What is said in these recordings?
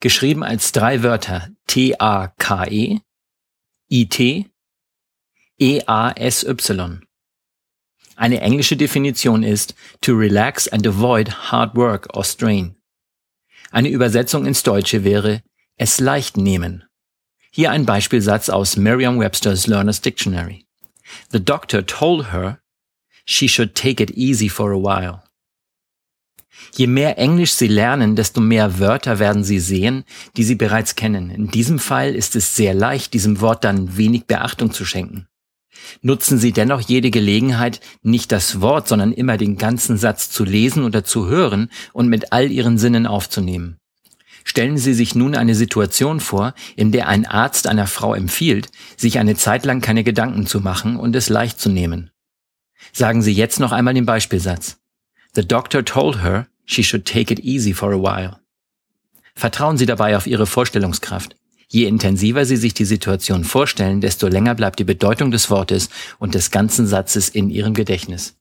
Geschrieben als drei Wörter T-A-K-E, I-T, E-A-S-Y. Eine englische Definition ist to relax and avoid hard work or strain. Eine Übersetzung ins Deutsche wäre es leicht nehmen. Hier ein Beispielsatz aus Merriam-Webster's Learner's Dictionary. The doctor told her she should take it easy for a while. Je mehr Englisch Sie lernen, desto mehr Wörter werden Sie sehen, die Sie bereits kennen. In diesem Fall ist es sehr leicht, diesem Wort dann wenig Beachtung zu schenken. Nutzen Sie dennoch jede Gelegenheit, nicht das Wort, sondern immer den ganzen Satz zu lesen oder zu hören und mit all Ihren Sinnen aufzunehmen. Stellen Sie sich nun eine Situation vor, in der ein Arzt einer Frau empfiehlt, sich eine Zeit lang keine Gedanken zu machen und es leicht zu nehmen. Sagen Sie jetzt noch einmal den Beispielsatz. The doctor told her she should take it easy for a while. Vertrauen Sie dabei auf Ihre Vorstellungskraft. Je intensiver Sie sich die Situation vorstellen, desto länger bleibt die Bedeutung des Wortes und des ganzen Satzes in Ihrem Gedächtnis.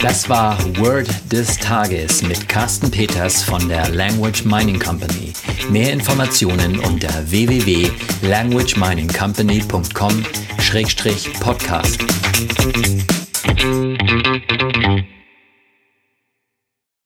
Das war Word des Tages mit Carsten Peters von der Language Mining Company. Mehr Informationen unter www.languageminingcompany.com-podcast.